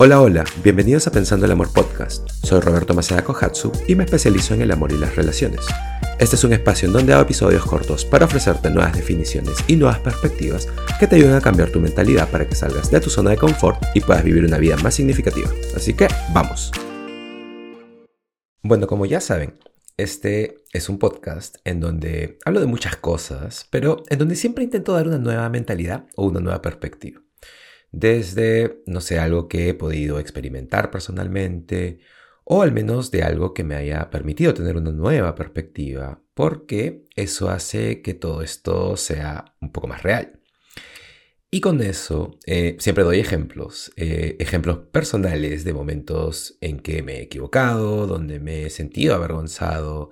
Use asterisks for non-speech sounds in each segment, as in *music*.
Hola, hola, bienvenidos a Pensando el Amor Podcast. Soy Roberto Maceda Kohatsu y me especializo en el amor y las relaciones. Este es un espacio en donde hago episodios cortos para ofrecerte nuevas definiciones y nuevas perspectivas que te ayuden a cambiar tu mentalidad para que salgas de tu zona de confort y puedas vivir una vida más significativa. Así que, vamos. Bueno, como ya saben, este es un podcast en donde hablo de muchas cosas, pero en donde siempre intento dar una nueva mentalidad o una nueva perspectiva desde, no sé, algo que he podido experimentar personalmente o al menos de algo que me haya permitido tener una nueva perspectiva, porque eso hace que todo esto sea un poco más real. Y con eso eh, siempre doy ejemplos, eh, ejemplos personales de momentos en que me he equivocado, donde me he sentido avergonzado,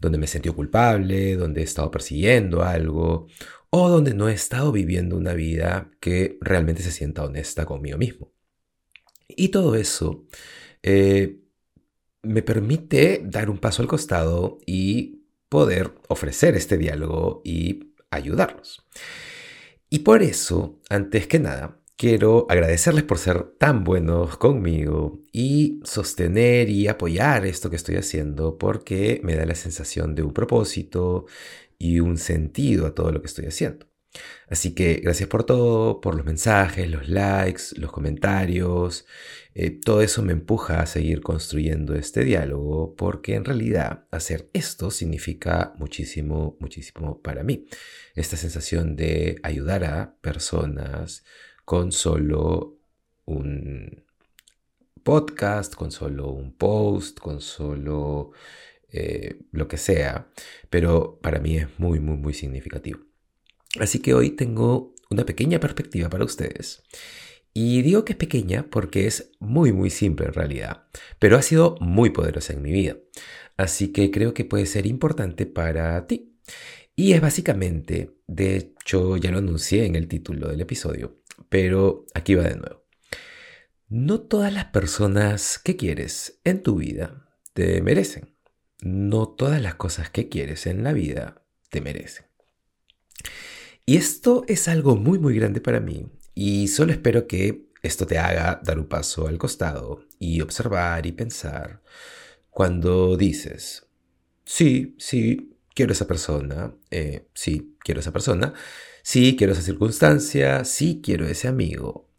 donde me he sentido culpable, donde he estado persiguiendo algo o donde no he estado viviendo una vida que realmente se sienta honesta conmigo mismo. Y todo eso eh, me permite dar un paso al costado y poder ofrecer este diálogo y ayudarlos. Y por eso, antes que nada, quiero agradecerles por ser tan buenos conmigo y sostener y apoyar esto que estoy haciendo porque me da la sensación de un propósito y un sentido a todo lo que estoy haciendo. Así que gracias por todo, por los mensajes, los likes, los comentarios. Eh, todo eso me empuja a seguir construyendo este diálogo porque en realidad hacer esto significa muchísimo, muchísimo para mí. Esta sensación de ayudar a personas con solo un podcast, con solo un post, con solo eh, lo que sea, pero para mí es muy, muy, muy significativo. Así que hoy tengo una pequeña perspectiva para ustedes. Y digo que es pequeña porque es muy, muy simple en realidad, pero ha sido muy poderosa en mi vida. Así que creo que puede ser importante para ti. Y es básicamente, de hecho ya lo anuncié en el título del episodio, pero aquí va de nuevo. No todas las personas que quieres en tu vida te merecen no todas las cosas que quieres en la vida te merecen. Y esto es algo muy muy grande para mí y solo espero que esto te haga dar un paso al costado y observar y pensar cuando dices, sí, sí, quiero esa persona, eh, sí, quiero esa persona, sí, quiero esa circunstancia, sí, quiero ese amigo,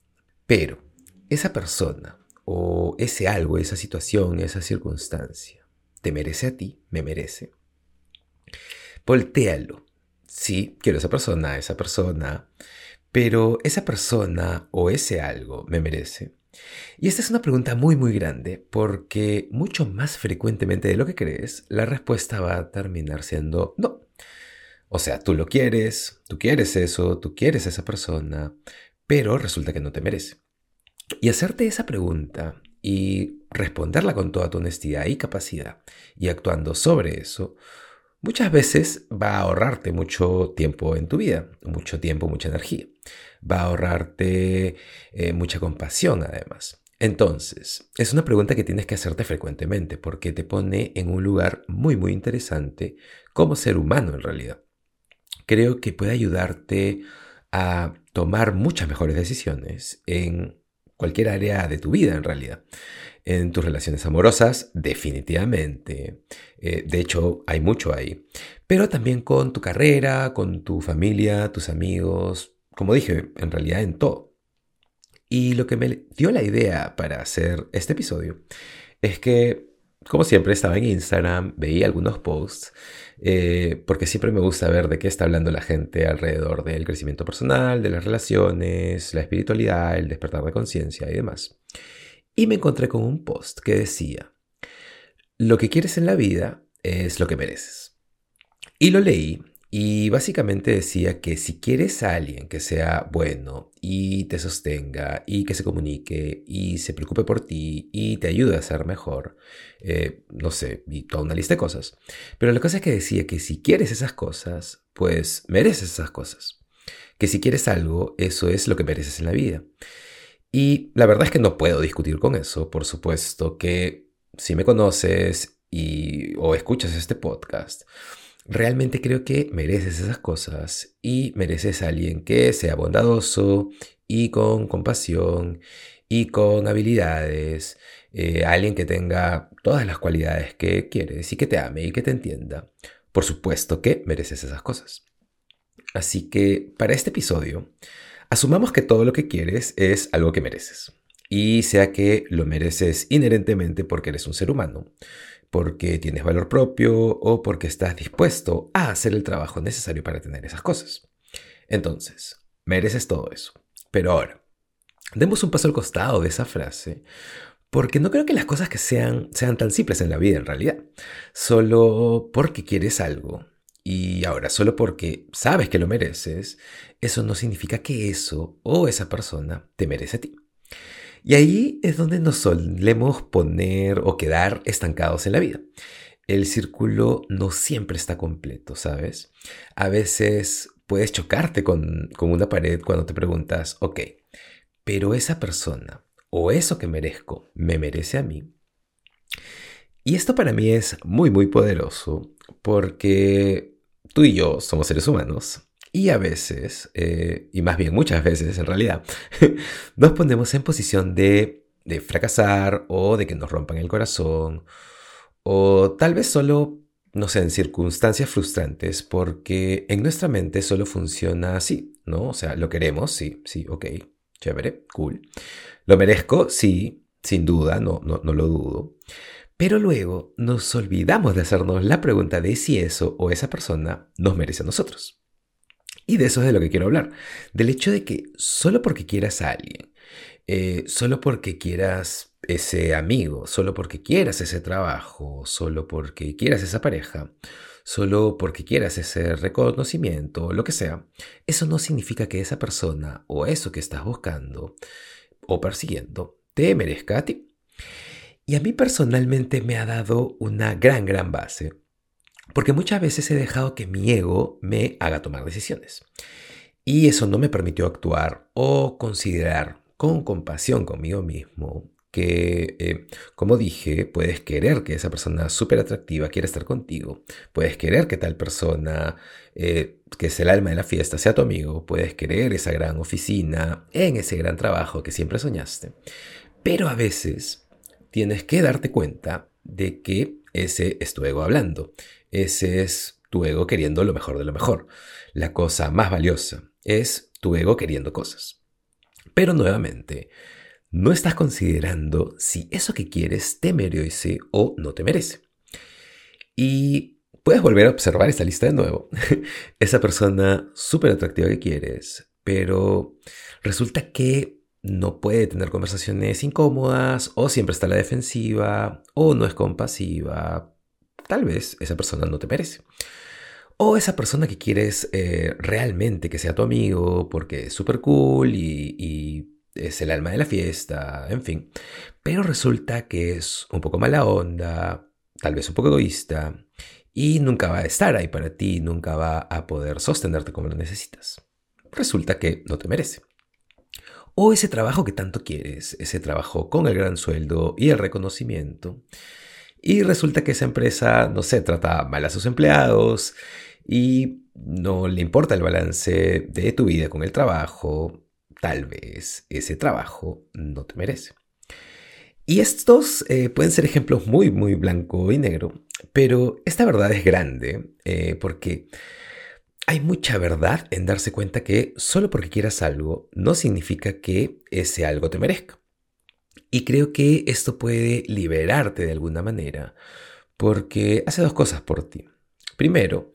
pero esa persona o ese algo, esa situación, esa circunstancia, te merece a ti, me merece. Voltéalo. Sí, quiero esa persona, esa persona, pero esa persona o ese algo me merece. Y esta es una pregunta muy muy grande porque mucho más frecuentemente de lo que crees, la respuesta va a terminar siendo no. O sea, tú lo quieres, tú quieres eso, tú quieres esa persona, pero resulta que no te merece. Y hacerte esa pregunta y responderla con toda tu honestidad y capacidad y actuando sobre eso, muchas veces va a ahorrarte mucho tiempo en tu vida, mucho tiempo, mucha energía. Va a ahorrarte eh, mucha compasión además. Entonces, es una pregunta que tienes que hacerte frecuentemente porque te pone en un lugar muy, muy interesante como ser humano en realidad. Creo que puede ayudarte a tomar muchas mejores decisiones en cualquier área de tu vida en realidad. En tus relaciones amorosas, definitivamente. Eh, de hecho, hay mucho ahí. Pero también con tu carrera, con tu familia, tus amigos, como dije, en realidad en todo. Y lo que me dio la idea para hacer este episodio es que como siempre, estaba en Instagram, veía algunos posts, eh, porque siempre me gusta ver de qué está hablando la gente alrededor del crecimiento personal, de las relaciones, la espiritualidad, el despertar de conciencia y demás. Y me encontré con un post que decía, lo que quieres en la vida es lo que mereces. Y lo leí y básicamente decía que si quieres a alguien que sea bueno y te sostenga y que se comunique y se preocupe por ti y te ayude a ser mejor, eh, no sé, y toda una lista de cosas. Pero la cosa es que decía que si quieres esas cosas, pues mereces esas cosas. Que si quieres algo, eso es lo que mereces en la vida. Y la verdad es que no puedo discutir con eso, por supuesto que si me conoces y, o escuchas este podcast, realmente creo que mereces esas cosas y mereces a alguien que sea bondadoso y con compasión y con habilidades, eh, alguien que tenga todas las cualidades que quieres y que te ame y que te entienda. Por supuesto que mereces esas cosas. Así que para este episodio, asumamos que todo lo que quieres es algo que mereces. Y sea que lo mereces inherentemente porque eres un ser humano, porque tienes valor propio o porque estás dispuesto a hacer el trabajo necesario para tener esas cosas. Entonces, mereces todo eso. Pero ahora, demos un paso al costado de esa frase, porque no creo que las cosas que sean, sean tan simples en la vida en realidad. Solo porque quieres algo y ahora solo porque sabes que lo mereces, eso no significa que eso o esa persona te merece a ti. Y ahí es donde nos solemos poner o quedar estancados en la vida. El círculo no siempre está completo, ¿sabes? A veces puedes chocarte con, una pared cuando te preguntas, ok, pero esa persona o eso que merezco me merece a mí. Y esto para mí es muy, muy poderoso porque tú y yo somos seres humanos y a veces, eh, y más bien muchas veces en realidad, *laughs* nos ponemos en posición de, de fracasar o de que nos rompan el corazón o tal vez solo no sé, en circunstancias frustrantes, porque en nuestra mente solo funciona así, ¿no? O sea, lo queremos, sí, sí, ok, chévere, cool. Lo merezco, sí, sin duda, no, no, no lo dudo. Pero luego nos olvidamos de hacernos la pregunta de si eso o esa persona nos merece a nosotros. Y de eso es de lo que quiero hablar. Del hecho de que solo porque quieras a alguien, eh, solo porque quieras ese amigo, solo porque quieras ese trabajo, solo porque quieras esa pareja, solo porque quieras ese reconocimiento, lo que sea, eso no significa que esa persona o eso que estás buscando o persiguiendo te merezca a ti. Y a mí personalmente me ha dado una gran, gran base, porque muchas veces he dejado que mi ego me haga tomar decisiones. Y eso no me permitió actuar o considerar con compasión conmigo mismo que, eh, como dije, puedes querer que esa persona súper atractiva quiera estar contigo, puedes querer que tal persona, eh, que es el alma de la fiesta, sea tu amigo, puedes querer esa gran oficina, en ese gran trabajo que siempre soñaste. Pero a veces tienes que darte cuenta de que ese es tu ego hablando, ese es tu ego queriendo lo mejor de lo mejor. La cosa más valiosa es tu ego queriendo cosas. Pero nuevamente, no estás considerando si eso que quieres te merece o no te merece. Y puedes volver a observar esta lista de nuevo. *laughs* Esa persona súper atractiva que quieres, pero resulta que no puede tener conversaciones incómodas o siempre está a la defensiva o no es compasiva. Tal vez esa persona no te merece. O esa persona que quieres eh, realmente que sea tu amigo porque es súper cool y es el alma de la fiesta, en fin. Pero resulta que es un poco mala onda, tal vez un poco egoísta, y nunca va a estar ahí para ti, nunca va a poder sostenerte como lo necesitas. Resulta que no te merece. O ese trabajo que tanto quieres, ese trabajo con el gran sueldo y el reconocimiento, y resulta que esa empresa, no sé, trata mal a sus empleados y no le importa el balance de tu vida con el trabajo, tal vez ese trabajo no te merece. Y estos eh, pueden ser ejemplos muy, muy blanco y negro, pero esta verdad es grande eh, porque hay mucha verdad en darse cuenta que solo porque quieras algo no significa que ese algo te merezca. Y creo que esto puede liberarte de alguna manera porque hace dos cosas por ti. Primero,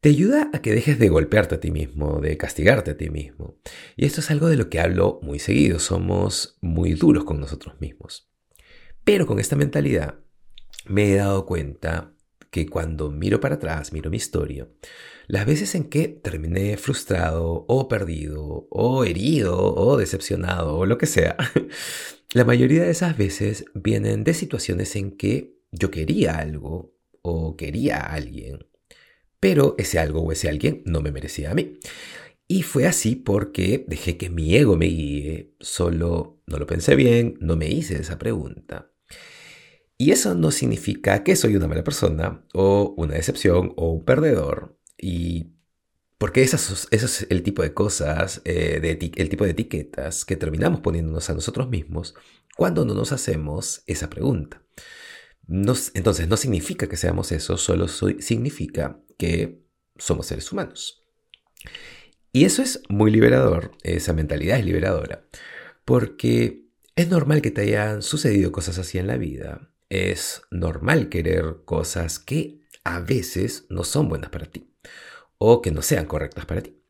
te ayuda a que dejes de golpearte a ti mismo, de castigarte a ti mismo. Y esto es algo de lo que hablo muy seguido, somos muy duros con nosotros mismos. Pero con esta mentalidad me he dado cuenta que cuando miro para atrás, miro mi historia, las veces en que terminé frustrado o perdido o herido o decepcionado o lo que sea, *laughs* la mayoría de esas veces vienen de situaciones en que yo quería algo o quería a alguien pero ese algo o ese alguien no me merecía a mí. Y fue así porque dejé que mi ego me guíe, solo no lo pensé bien, no me hice esa pregunta. Y eso no significa que soy una mala persona o una decepción o un perdedor. Y Porque eso es el tipo de cosas, eh, el tipo de etiquetas que terminamos poniéndonos a nosotros mismos cuando no nos hacemos esa pregunta. entonces, no significa que seamos eso, solo significa que somos seres humanos. Y eso es muy liberador, esa mentalidad es liberadora, porque es normal que te hayan sucedido cosas así en la vida, es normal querer cosas que a veces no son buenas para ti o que no sean correctas para ti.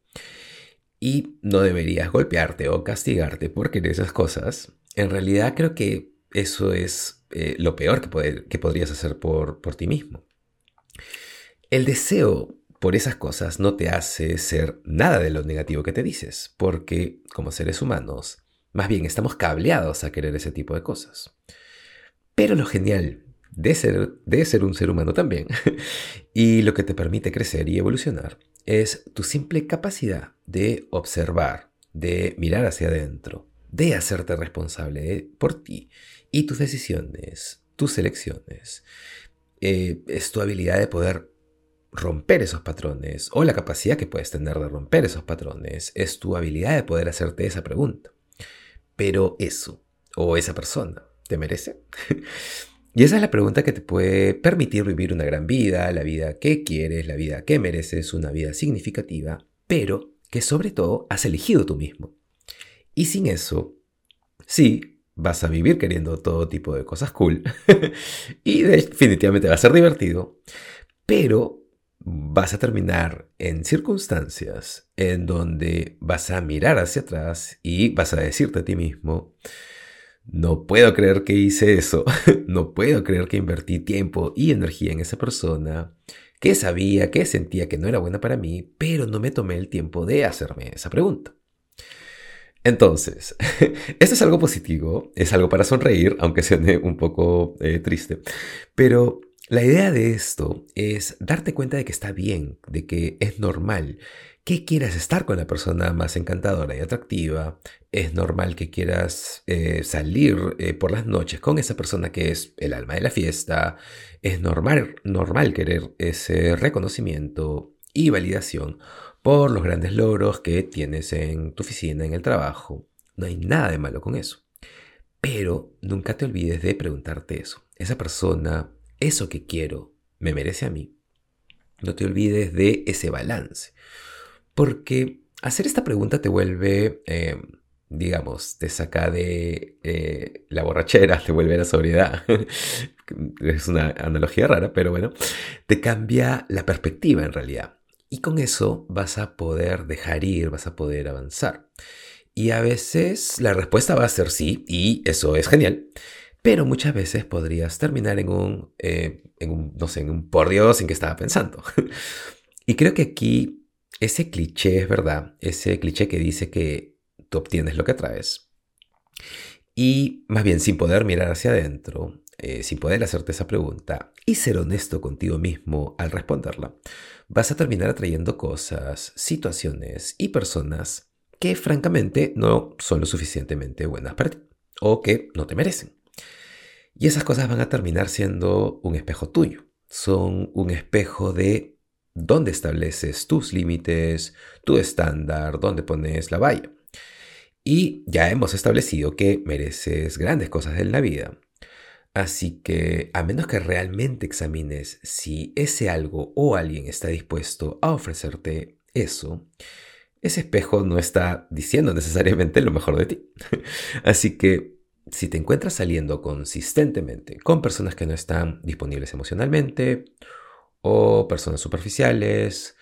Y no deberías golpearte o castigarte por querer esas cosas. En realidad creo que eso es eh, lo peor que, que podrías hacer por, por ti mismo. El deseo por esas cosas no te hace ser nada de lo negativo que te dices, porque como seres humanos, más bien estamos cableados a querer ese tipo de cosas. Pero lo genial de ser, de ser un ser humano también, *laughs* y lo que te permite crecer y evolucionar, es tu simple capacidad de observar, de mirar hacia adentro, de hacerte responsable por ti y tus decisiones, tus elecciones. Eh, es tu habilidad de poder romper esos patrones o la capacidad que puedes tener de romper esos patrones es tu habilidad de poder hacerte esa pregunta. Pero eso o esa persona, ¿te merece? *laughs* y esa es la pregunta que te puede permitir vivir una gran vida, la vida que quieres, la vida que mereces, una vida significativa, pero que sobre todo has elegido tú mismo. Y sin eso, sí, vas a vivir queriendo todo tipo de cosas cool *laughs* y definitivamente va a ser divertido, pero vas a terminar en circunstancias en donde vas a mirar hacia atrás y vas a decirte a ti mismo, no puedo creer que hice eso, *laughs* no puedo creer que invertí tiempo y energía en esa persona, que sabía, que sentía que no era buena para mí, pero no me tomé el tiempo de hacerme esa pregunta. Entonces, *laughs* esto es algo positivo, es algo para sonreír, aunque suene un poco eh, triste, pero la idea de esto es darte cuenta de que está bien, de que es normal que quieras estar con la persona más encantadora y atractiva. Es normal que quieras eh, salir eh, por las noches con esa persona que es el alma de la fiesta. Es normal, normal querer ese reconocimiento y validación por los grandes logros que tienes en tu oficina, en el trabajo. No hay nada de malo con eso. Pero nunca te olvides de preguntarte eso. Esa persona eso que quiero me merece a mí, no te olvides de ese balance. Porque hacer esta pregunta te vuelve, eh, digamos, te saca de eh, la borrachera, te vuelve a la sobriedad. *laughs* es una analogía rara, pero bueno, te cambia la perspectiva en realidad. Y con eso vas a poder dejar ir, vas a poder avanzar. Y a veces la respuesta va a ser sí, y eso es genial pero muchas veces podrías terminar en un, eh, en un no sé, en un por Dios en que estaba pensando. *laughs* y creo que aquí ese cliché es verdad, ese cliché que dice que tú obtienes lo que atraes. Y más bien sin poder mirar hacia adentro, eh, sin poder hacerte esa pregunta y ser honesto contigo mismo al responderla, vas a terminar atrayendo cosas, situaciones y personas que francamente no son lo suficientemente buenas para ti o que no te merecen. Y esas cosas van a terminar siendo un espejo tuyo. Son un espejo de dónde estableces tus límites, tu estándar, dónde pones la valla. Y ya hemos establecido que mereces grandes cosas en la vida. Así que a menos que realmente examines si ese algo o alguien está dispuesto a ofrecerte eso, ese espejo no está diciendo necesariamente lo mejor de ti. *laughs* Así que si te encuentras saliendo consistentemente con personas que no están disponibles emocionalmente, o personas superficiales,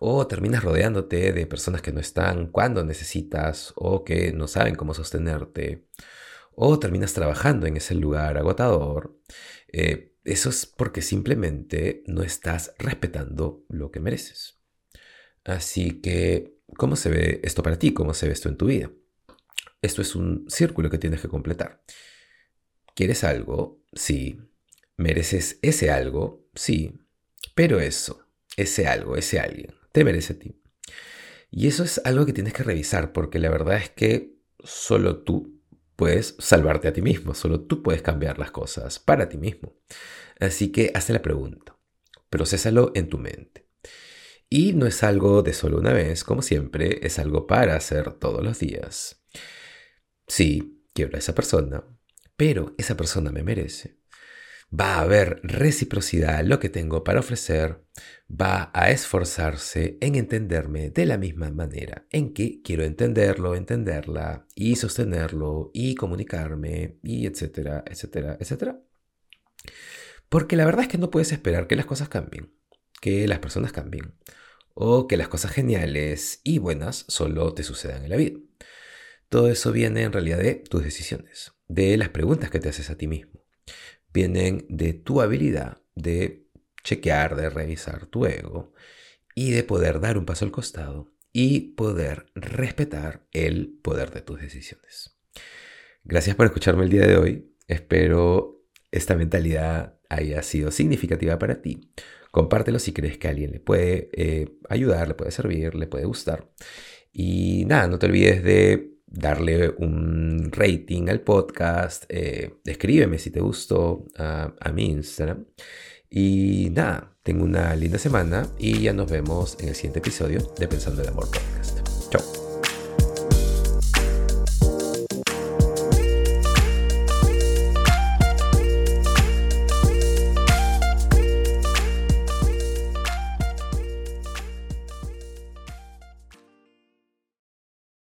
o terminas rodeándote de personas que no están cuando necesitas, o que no saben cómo sostenerte, o terminas trabajando en ese lugar agotador, eh, eso es porque simplemente no estás respetando lo que mereces. Así que, ¿cómo se ve esto para ti? ¿Cómo se ve esto en tu vida? Esto es un círculo que tienes que completar. ¿Quieres algo? Sí. ¿Mereces ese algo? Sí. Pero eso, ese algo, ese alguien, te merece a ti. Y eso es algo que tienes que revisar porque la verdad es que solo tú puedes salvarte a ti mismo, solo tú puedes cambiar las cosas para ti mismo. Así que hazte la pregunta, procésalo en tu mente. Y no es algo de solo una vez, como siempre, es algo para hacer todos los días. Sí, quiero a esa persona, pero esa persona me merece. Va a haber reciprocidad lo que tengo para ofrecer, va a esforzarse en entenderme de la misma manera en que quiero entenderlo, entenderla y sostenerlo y comunicarme y etcétera, etcétera, etcétera. Porque la verdad es que no puedes esperar que las cosas cambien, que las personas cambien o que las cosas geniales y buenas solo te sucedan en la vida. Todo eso viene en realidad de tus decisiones, de las preguntas que te haces a ti mismo. Vienen de tu habilidad de chequear, de revisar tu ego y de poder dar un paso al costado y poder respetar el poder de tus decisiones. Gracias por escucharme el día de hoy. Espero esta mentalidad haya sido significativa para ti. Compártelo si crees que a alguien le puede eh, ayudar, le puede servir, le puede gustar. Y nada, no te olvides de darle un rating al podcast. Eh, escríbeme si te gustó a, mi Instagram. Y nada, tengo una linda semana y ya nos vemos en el siguiente episodio de Pensando el Amor Podcast.